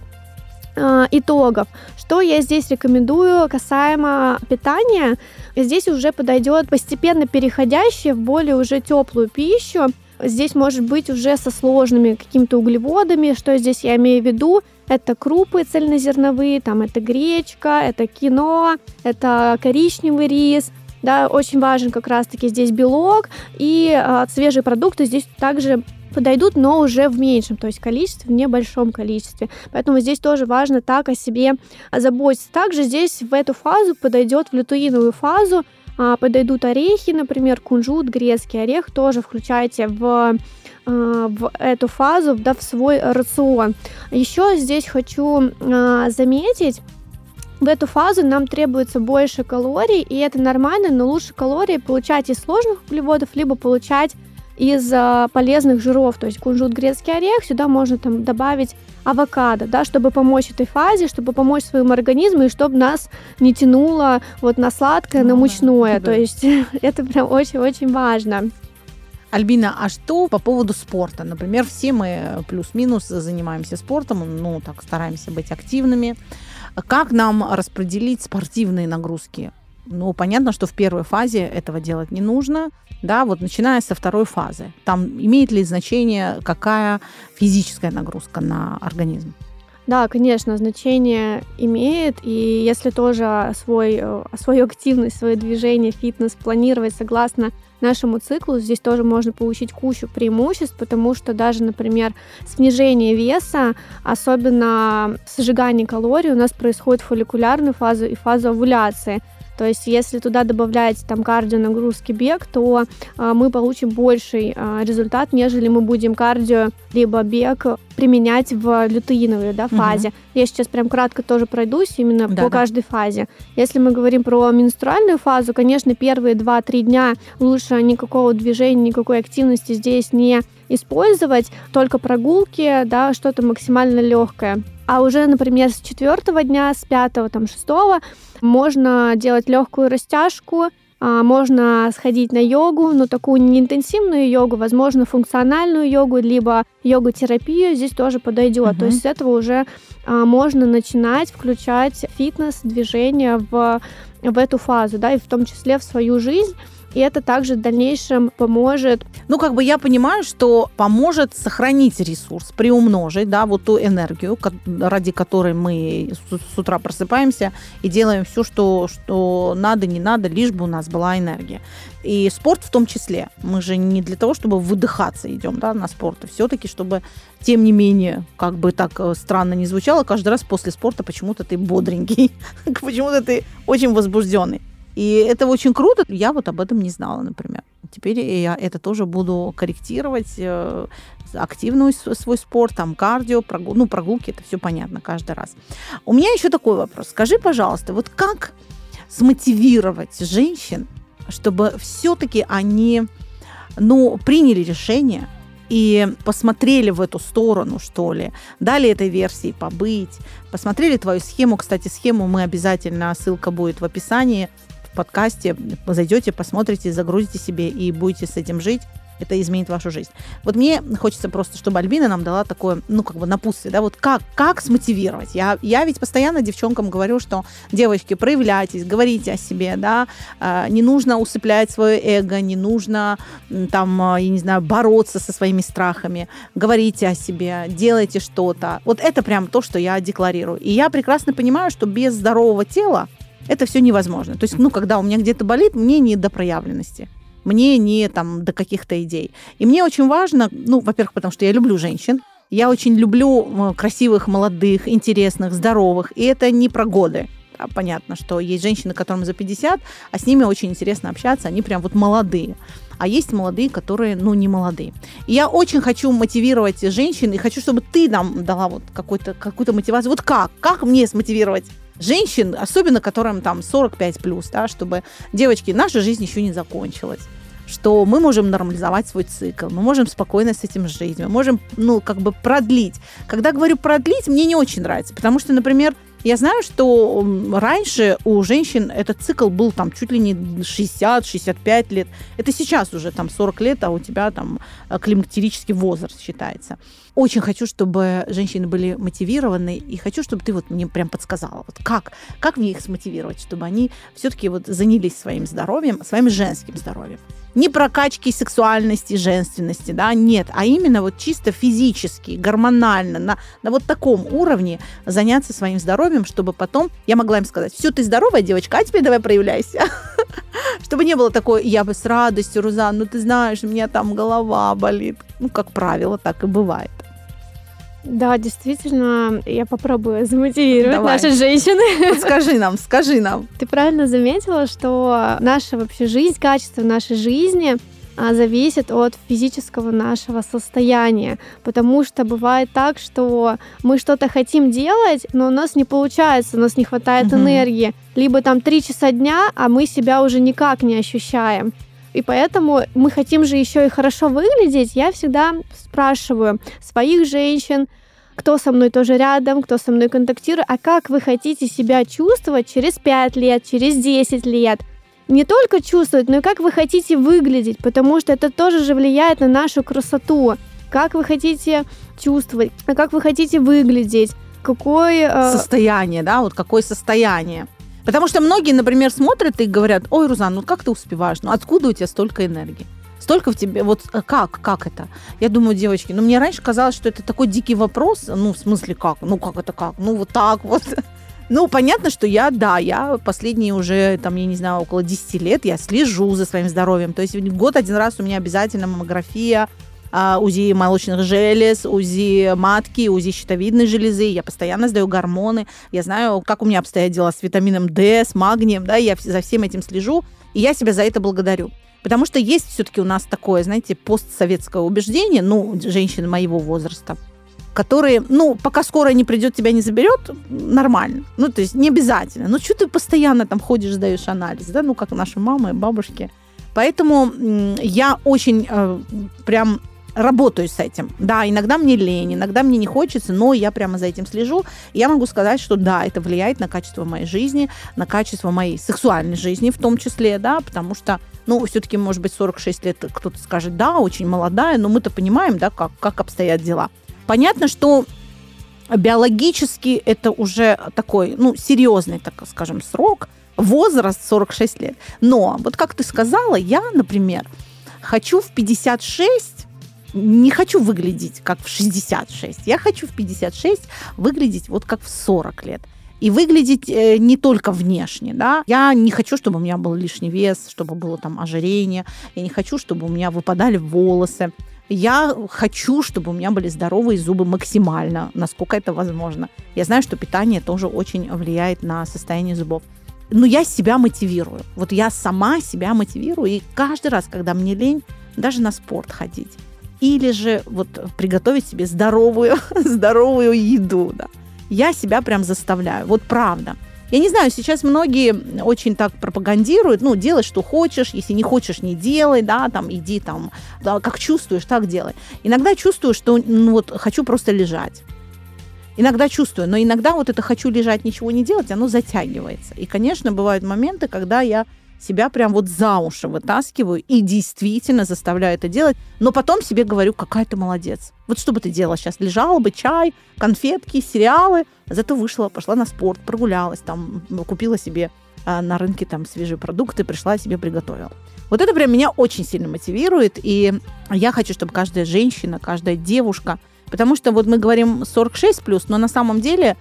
э, итогов. Что я здесь рекомендую касаемо питания? Здесь уже подойдет постепенно переходящее в более уже теплую пищу. Здесь может быть уже со сложными какими-то углеводами. Что здесь я имею в виду? Это крупы цельнозерновые, там это гречка, это кино, это коричневый рис. Да, очень важен как раз-таки здесь белок и э, свежие продукты здесь также подойдут, но уже в меньшем, то есть количестве, в небольшом количестве. Поэтому здесь тоже важно так о себе заботиться. Также здесь в эту фазу подойдет, в лютеиновую фазу, подойдут орехи, например, кунжут, грецкий орех, тоже включайте в а, в эту фазу, да, в свой рацион. Еще здесь хочу а, заметить, в эту фазу нам требуется больше калорий, и это нормально, но лучше калории получать из сложных углеводов, либо получать из а, полезных жиров, то есть кунжут, грецкий орех, сюда можно там добавить авокадо, да, чтобы помочь этой фазе, чтобы помочь своему организму и чтобы нас не тянуло вот на сладкое, на мучное, да. то есть (laughs) это прям очень-очень важно. Альбина, а что по поводу спорта? Например, все мы плюс-минус занимаемся спортом, ну, так стараемся быть активными. Как нам распределить спортивные нагрузки? Ну, понятно, что в первой фазе этого делать не нужно, да, вот начиная со второй фазы. Там имеет ли значение, какая физическая нагрузка на организм? Да, конечно, значение имеет, и если тоже свой, э, свою активность, свое движение, фитнес планировать согласно нашему циклу, здесь тоже можно получить кучу преимуществ, потому что даже, например, снижение веса, особенно сжигание калорий, у нас происходит фолликулярную фазу и фазу овуляции. То есть, если туда добавлять там кардио нагрузки бег, то а, мы получим больший а, результат, нежели мы будем кардио либо бег применять в лютеиновой да, фазе. Угу. Я сейчас прям кратко тоже пройдусь именно да, по да. каждой фазе. Если мы говорим про менструальную фазу, конечно, первые 2-3 дня лучше никакого движения, никакой активности здесь не использовать, только прогулки, да, что-то максимально легкое. А уже, например, с четвертого дня, с пятого, там, шестого можно делать легкую растяжку, а, можно сходить на йогу, но такую не интенсивную йогу, возможно, функциональную йогу, либо йогу-терапию здесь тоже подойдет. Uh-huh. То есть с этого уже а, можно начинать включать фитнес, движение в, в эту фазу, да, и в том числе в свою жизнь и это также в дальнейшем поможет. Ну, как бы я понимаю, что поможет сохранить ресурс, приумножить, да, вот ту энергию, ради которой мы с утра просыпаемся и делаем все, что, что надо, не надо, лишь бы у нас была энергия. И спорт в том числе. Мы же не для того, чтобы выдыхаться идем да, на спорт, а все-таки, чтобы, тем не менее, как бы так э, странно не звучало, каждый раз после спорта почему-то ты бодренький, (laughs) почему-то ты очень возбужденный. И это очень круто. Я вот об этом не знала, например. Теперь я это тоже буду корректировать. Э, активный свой спорт, там кардио, прогул, ну, прогулки, это все понятно каждый раз. У меня еще такой вопрос. Скажи, пожалуйста, вот как смотивировать женщин, чтобы все-таки они ну, приняли решение и посмотрели в эту сторону, что ли, дали этой версии побыть, посмотрели твою схему. Кстати, схему мы обязательно, ссылка будет в описании, подкасте зайдете, посмотрите, загрузите себе и будете с этим жить это изменит вашу жизнь. Вот мне хочется просто, чтобы Альбина нам дала такое, ну, как бы напутствие, да, вот как, как смотивировать. Я, я ведь постоянно девчонкам говорю, что, девочки, проявляйтесь, говорите о себе, да, а, не нужно усыплять свое эго, не нужно там, а, я не знаю, бороться со своими страхами, говорите о себе, делайте что-то. Вот это прям то, что я декларирую. И я прекрасно понимаю, что без здорового тела это все невозможно. То есть, ну, когда у меня где-то болит, мне не до проявленности мне не там до каких-то идей. И мне очень важно, ну, во-первых, потому что я люблю женщин, я очень люблю красивых, молодых, интересных, здоровых, и это не про годы. А понятно, что есть женщины, которым за 50, а с ними очень интересно общаться, они прям вот молодые. А есть молодые, которые, ну, не молодые. И я очень хочу мотивировать женщин, и хочу, чтобы ты нам дала вот какую-то какую мотивацию. Вот как? Как мне смотивировать женщин, особенно которым там 45 плюс, да, чтобы, девочки, наша жизнь еще не закончилась. что мы можем нормализовать свой цикл, мы можем спокойно с этим жить, мы можем, ну, как бы продлить. Когда говорю продлить, мне не очень нравится, потому что, например, я знаю, что раньше у женщин этот цикл был там чуть ли не 60-65 лет. Это сейчас уже там 40 лет, а у тебя там э, климактерический возраст считается. Очень хочу, чтобы женщины были мотивированы, и хочу, чтобы ты вот мне прям подсказала, вот как, как мне их смотивировать, чтобы они все-таки вот занялись своим здоровьем, своим женским здоровьем не прокачки сексуальности, женственности, да, нет, а именно вот чисто физически, гормонально, на, на вот таком уровне заняться своим здоровьем, чтобы потом я могла им сказать, все, ты здоровая девочка, а теперь давай проявляйся. (laughs) Чтобы не было такое, я бы с радостью, Рузан, ну ты знаешь, у меня там голова болит. Ну, как правило, так и бывает. Да, действительно, я попробую замотивировать Давай. наши женщины. (laughs) Скажи нам, скажи нам. Ты правильно заметила, что наша вообще жизнь, качество нашей жизни а, зависит от физического нашего состояния, потому что бывает так, что мы что-то хотим делать, но у нас не получается, у нас не хватает угу. энергии, либо там три часа дня, а мы себя уже никак не ощущаем. И поэтому мы хотим же еще и хорошо выглядеть. Я всегда спрашиваю своих женщин, кто со мной тоже рядом, кто со мной контактирует, а как вы хотите себя чувствовать через 5 лет, через 10 лет. Не только чувствовать, но и как вы хотите выглядеть, потому что это тоже же влияет на нашу красоту. Как вы хотите чувствовать, а как вы хотите выглядеть, какое... Э... Состояние, да, вот какое состояние. Потому что многие, например, смотрят и говорят, ой, Рузан, ну как ты успеваешь? Ну откуда у тебя столько энергии? Столько в тебе, вот э, как, как это? Я думаю, девочки, ну мне раньше казалось, что это такой дикий вопрос, ну в смысле как? Ну как это как? Ну вот так вот. (laughs) Ну, понятно, что я, да, я последние уже, там, я не знаю, около 10 лет я слежу за своим здоровьем. То есть год один раз у меня обязательно маммография, УЗИ молочных желез, УЗИ матки, УЗИ щитовидной железы. Я постоянно сдаю гормоны. Я знаю, как у меня обстоят дела с витамином D, с магнием, да, я за всем этим слежу, и я себя за это благодарю. Потому что есть все-таки у нас такое, знаете, постсоветское убеждение, ну, женщины моего возраста, которые, ну, пока скоро не придет, тебя не заберет, нормально. Ну, то есть не обязательно. Ну, что ты постоянно там ходишь, сдаешь анализ, да, ну, как наши мамы, бабушки. Поэтому я очень э, прям работаю с этим. Да, иногда мне лень, иногда мне не хочется, но я прямо за этим слежу. И я могу сказать, что да, это влияет на качество моей жизни, на качество моей сексуальной жизни в том числе, да, потому что, ну, все-таки, может быть, 46 лет кто-то скажет, да, очень молодая, но мы-то понимаем, да, как, как обстоят дела. Понятно, что биологически это уже такой, ну, серьезный, так скажем, срок, возраст 46 лет. Но, вот как ты сказала, я, например, хочу в 56 не хочу выглядеть как в 66. Я хочу в 56 выглядеть вот как в 40 лет. И выглядеть э, не только внешне, да. Я не хочу, чтобы у меня был лишний вес, чтобы было там ожирение. Я не хочу, чтобы у меня выпадали волосы. Я хочу, чтобы у меня были здоровые зубы максимально, насколько это возможно. Я знаю, что питание тоже очень влияет на состояние зубов. Но я себя мотивирую. Вот я сама себя мотивирую. И каждый раз, когда мне лень, даже на спорт ходить, или же вот приготовить себе здоровую, (laughs) здоровую еду. Да. Я себя прям заставляю. Вот правда. Я не знаю, сейчас многие очень так пропагандируют, ну, делай, что хочешь, если не хочешь, не делай, да, там, иди там, да, как чувствуешь, так делай. Иногда чувствую, что, ну, вот, хочу просто лежать. Иногда чувствую, но иногда вот это хочу лежать, ничего не делать, оно затягивается. И, конечно, бывают моменты, когда я себя прям вот за уши вытаскиваю и действительно заставляю это делать, но потом себе говорю, какая ты молодец. Вот что бы ты делала сейчас? Лежала бы, чай, конфетки, сериалы, зато вышла, пошла на спорт, прогулялась, там, купила себе а, на рынке там свежие продукты, пришла себе приготовила. Вот это прям меня очень сильно мотивирует, и я хочу, чтобы каждая женщина, каждая девушка, потому что вот мы говорим 46 плюс, но на самом деле а,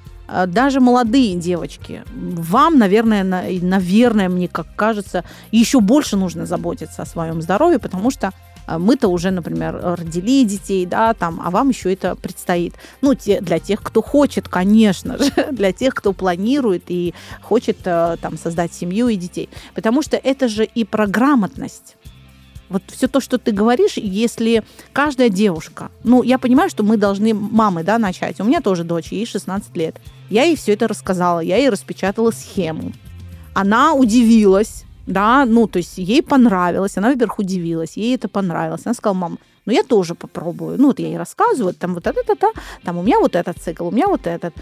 даже молодые девочки, вам, наверное, на, наверное, мне как кажется, еще больше нужно заботиться о своем здоровье, потому что а, мы-то уже, например, родили детей, да, там, а вам еще это предстоит. Ну, те, для тех, кто хочет, конечно же, (laughs) для тех, кто планирует и хочет а, там создать семью и детей. Потому что это же и про грамотность вот все то, что ты говоришь, если каждая девушка, ну, я понимаю, что мы должны мамы, да, начать. У меня тоже дочь, ей 16 лет. Я ей все это рассказала, я ей распечатала схему. Она удивилась, да, ну, то есть ей понравилось, она, во-первых, удивилась, ей это понравилось. Она сказала, мам, ну, я тоже попробую. Ну, вот я ей рассказываю, там вот это-то, там у меня вот этот цикл, у меня вот этот.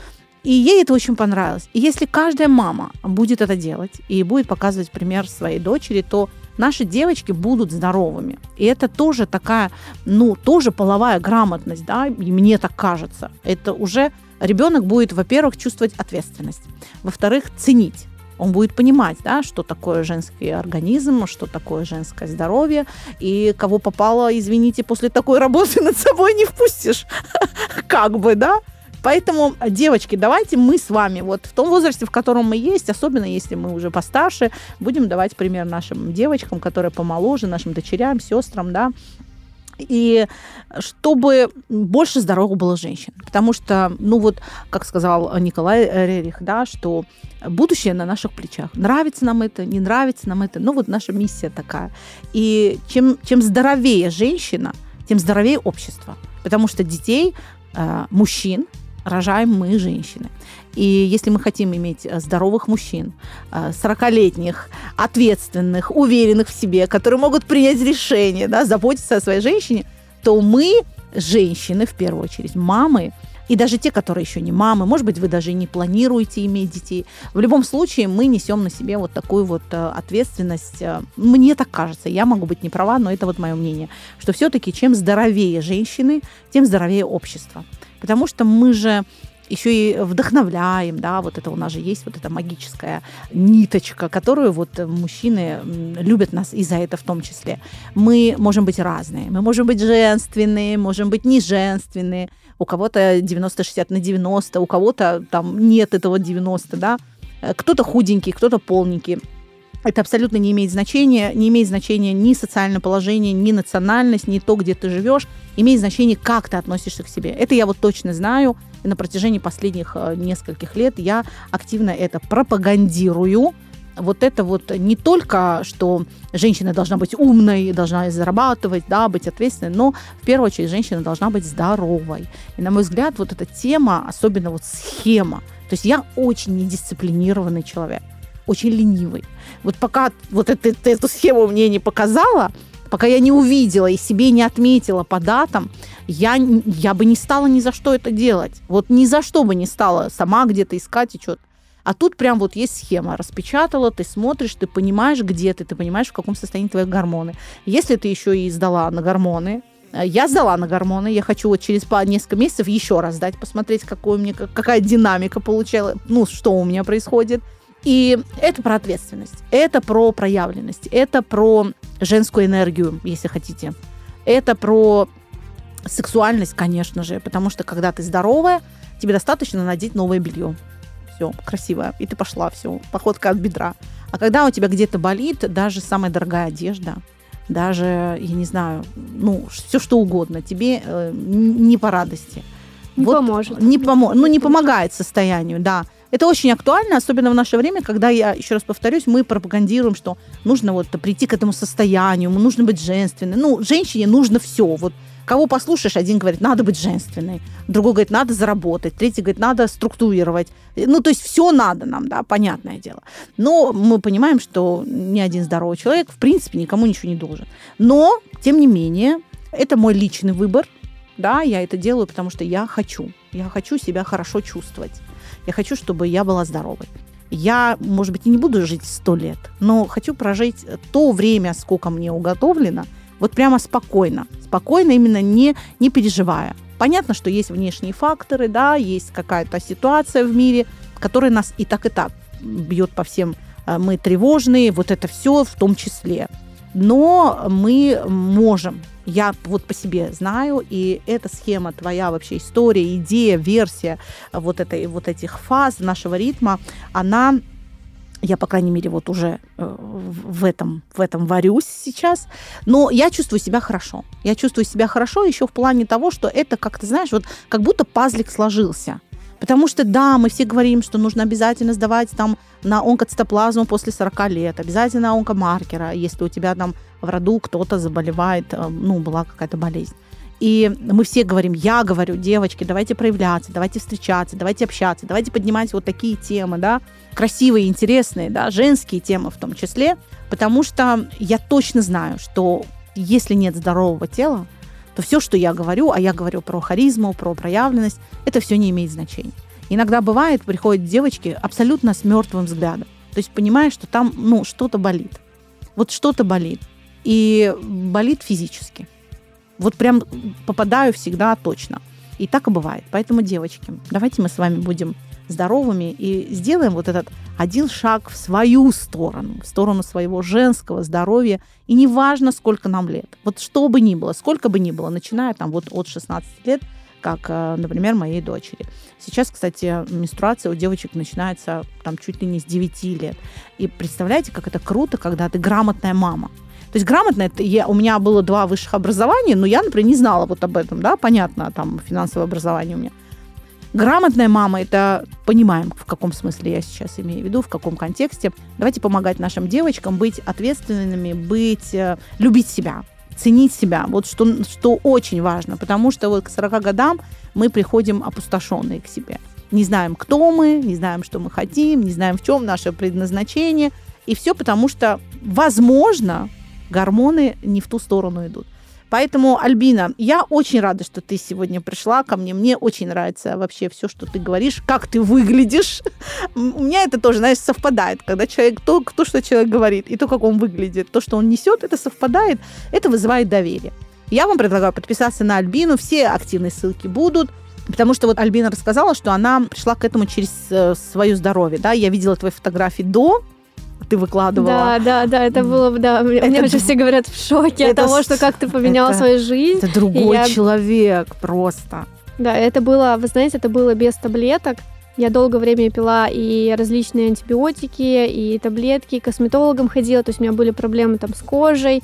И ей это очень понравилось. И если каждая мама будет это делать и будет показывать пример своей дочери, то наши девочки будут здоровыми. И это тоже такая, ну, тоже половая грамотность, да, и мне так кажется. Это уже ребенок будет, во-первых, чувствовать ответственность, во-вторых, ценить он будет понимать, да, что такое женский организм, что такое женское здоровье, и кого попало, извините, после такой работы (laughs) над собой не впустишь, (laughs) как бы, да. Поэтому, девочки, давайте мы с вами вот в том возрасте, в котором мы есть, особенно если мы уже постарше, будем давать пример нашим девочкам, которые помоложе, нашим дочерям, сестрам, да, и чтобы больше здоровых было женщин. Потому что, ну вот, как сказал Николай Рерих, да, что будущее на наших плечах. Нравится нам это, не нравится нам это, ну вот наша миссия такая. И чем, чем здоровее женщина, тем здоровее общество. Потому что детей, э, мужчин, рожаем мы, женщины. И если мы хотим иметь э, здоровых мужчин, 40-летних, э, ответственных, уверенных в себе, которые могут принять решение, да, заботиться о своей женщине, то мы, женщины, в первую очередь, мамы, и даже те, которые еще не мамы, может быть, вы даже не планируете иметь детей. В любом случае, мы несем на себе вот такую вот э, ответственность. Мне так кажется, я могу быть не права, но это вот мое мнение, что все-таки чем здоровее женщины, тем здоровее общество. Потому что мы же еще и вдохновляем, да, вот это у нас же есть вот эта магическая ниточка, которую вот мужчины любят нас и за это в том числе. Мы можем быть разные, мы можем быть женственные, можем быть не женственные, у кого-то 90-60 на 90, у кого-то там нет этого 90, да, кто-то худенький, кто-то полненький. Это абсолютно не имеет значения, не имеет значения ни социальное положение, ни национальность, ни то, где ты живешь. Имеет значение, как ты относишься к себе. Это я вот точно знаю. И на протяжении последних э, нескольких лет я активно это пропагандирую. Вот это вот не только, что женщина должна быть умной, должна зарабатывать, да, быть ответственной, но в первую очередь женщина должна быть здоровой. И, на мой взгляд, вот эта тема, особенно вот схема. То есть я очень недисциплинированный человек очень ленивый. Вот пока вот это, эту схему мне не показала, пока я не увидела и себе не отметила по датам, я, я бы не стала ни за что это делать. Вот ни за что бы не стала сама где-то искать и что-то. А тут прям вот есть схема, распечатала, ты смотришь, ты понимаешь, где ты, ты понимаешь, в каком состоянии твои гормоны. Если ты еще и сдала на гормоны, э, я сдала на гормоны, я хочу вот через несколько месяцев еще раз сдать, посмотреть, какой у меня, какая динамика получала, ну, что у меня происходит. И это про ответственность, это про проявленность, это про женскую энергию, если хотите. Это про сексуальность, конечно же, потому что когда ты здоровая, тебе достаточно надеть новое белье. Все, красивое. И ты пошла, все, походка от бедра. А когда у тебя где-то болит, даже самая дорогая одежда, даже, я не знаю, ну, все что угодно, тебе э, не по радости. Не вот, поможет. Не помо- ну, не помогает состоянию, да. Это очень актуально, особенно в наше время, когда, я еще раз повторюсь, мы пропагандируем, что нужно вот прийти к этому состоянию, нужно быть женственной. Ну, женщине нужно все. Вот кого послушаешь, один говорит, надо быть женственной, другой говорит, надо заработать, третий говорит, надо структурировать. Ну, то есть все надо нам, да, понятное дело. Но мы понимаем, что ни один здоровый человек, в принципе, никому ничего не должен. Но, тем не менее, это мой личный выбор, да, я это делаю, потому что я хочу. Я хочу себя хорошо чувствовать. Я хочу, чтобы я была здоровой. Я, может быть, и не буду жить сто лет, но хочу прожить то время, сколько мне уготовлено, вот прямо спокойно. Спокойно, именно не, не переживая. Понятно, что есть внешние факторы, да, есть какая-то ситуация в мире, которая нас и так, и так бьет по всем. Э, мы тревожные, вот это все в том числе. Но мы можем я вот по себе знаю, и эта схема, твоя вообще история, идея, версия вот, этой, вот этих фаз нашего ритма, она я, по крайней мере, вот уже э, в этом, в этом варюсь сейчас. Но я чувствую себя хорошо. Я чувствую себя хорошо еще в плане того, что это, как ты знаешь, вот как будто пазлик сложился. Потому что, да, мы все говорим, что нужно обязательно сдавать там на онкоцитоплазму после 40 лет, обязательно онкомаркера, если у тебя там в роду кто-то заболевает, э, ну, была какая-то болезнь. И мы все говорим, я говорю, девочки, давайте проявляться, давайте встречаться, давайте общаться, давайте поднимать вот такие темы, да, красивые, интересные, да, женские темы в том числе, потому что я точно знаю, что если нет здорового тела, то все, что я говорю, а я говорю про харизму, про проявленность, это все не имеет значения. Иногда бывает, приходят девочки абсолютно с мертвым взглядом. То есть понимаешь, что там ну, что-то болит. Вот что-то болит. И болит физически. Вот прям попадаю всегда точно. И так и бывает. Поэтому, девочки, давайте мы с вами будем здоровыми и сделаем вот этот один шаг в свою сторону, в сторону своего женского здоровья. И неважно, сколько нам лет. Вот что бы ни было, сколько бы ни было, начиная там вот от 16 лет, как, э, например, моей дочери. Сейчас, кстати, менструация у девочек начинается там чуть ли не с 9 лет. И представляете, как это круто, когда ты грамотная мама. То есть грамотно это я, у меня было два высших образования, но я, например, не знала вот об этом, да, понятно, там финансовое образование у меня. Грамотная мама – это понимаем, в каком смысле я сейчас имею в виду, в каком контексте. Давайте помогать нашим девочкам быть ответственными, быть, э, любить себя, ценить себя. Вот что, что очень важно, потому что вот к 40 годам мы приходим опустошенные к себе. Не знаем, кто мы, не знаем, что мы хотим, не знаем, в чем наше предназначение. И все потому, что, возможно, гормоны не в ту сторону идут. Поэтому, Альбина, я очень рада, что ты сегодня пришла ко мне. Мне очень нравится вообще все, что ты говоришь, как ты выглядишь. У меня это тоже, знаешь, совпадает, когда человек, то, то, что человек говорит, и то, как он выглядит, то, что он несет, это совпадает, это вызывает доверие. Я вам предлагаю подписаться на Альбину, все активные ссылки будут. Потому что вот Альбина рассказала, что она пришла к этому через э, свое здоровье. Да? Я видела твои фотографии до, ты выкладывала. Да, да, да, это было, да, это мне уже все говорят в шоке от того, что как ты поменяла свою жизнь. Это другой я... человек просто. Да, это было, вы знаете, это было без таблеток. Я долгое время пила и различные антибиотики, и таблетки, и к косметологам ходила, то есть у меня были проблемы там с кожей.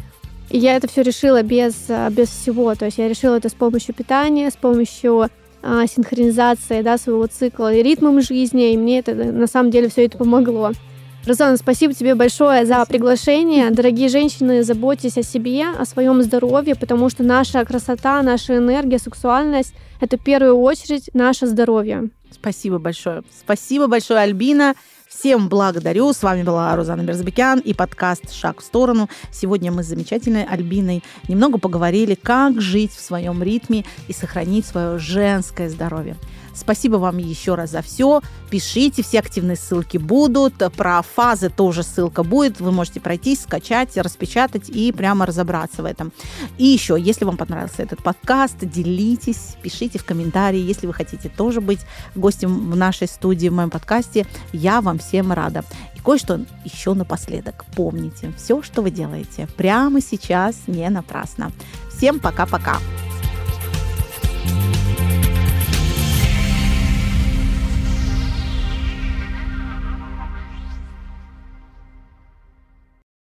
И я это все решила без, без всего. То есть я решила это с помощью питания, с помощью а, синхронизации да, своего цикла и ритмом жизни, и мне это на самом деле все это помогло. Розана, спасибо тебе большое за приглашение. Дорогие женщины, заботьтесь о себе, о своем здоровье, потому что наша красота, наша энергия, сексуальность – это в первую очередь наше здоровье. Спасибо большое. Спасибо большое, Альбина. Всем благодарю. С вами была Розана Мерзбекян и подкаст «Шаг в сторону». Сегодня мы с замечательной Альбиной немного поговорили, как жить в своем ритме и сохранить свое женское здоровье. Спасибо вам еще раз за все. Пишите, все активные ссылки будут. Про фазы тоже ссылка будет. Вы можете пройти, скачать, распечатать и прямо разобраться в этом. И еще, если вам понравился этот подкаст, делитесь, пишите в комментарии. Если вы хотите тоже быть гостем в нашей студии, в моем подкасте, я вам всем рада. И кое-что еще напоследок. Помните, все, что вы делаете прямо сейчас, не напрасно. Всем пока-пока.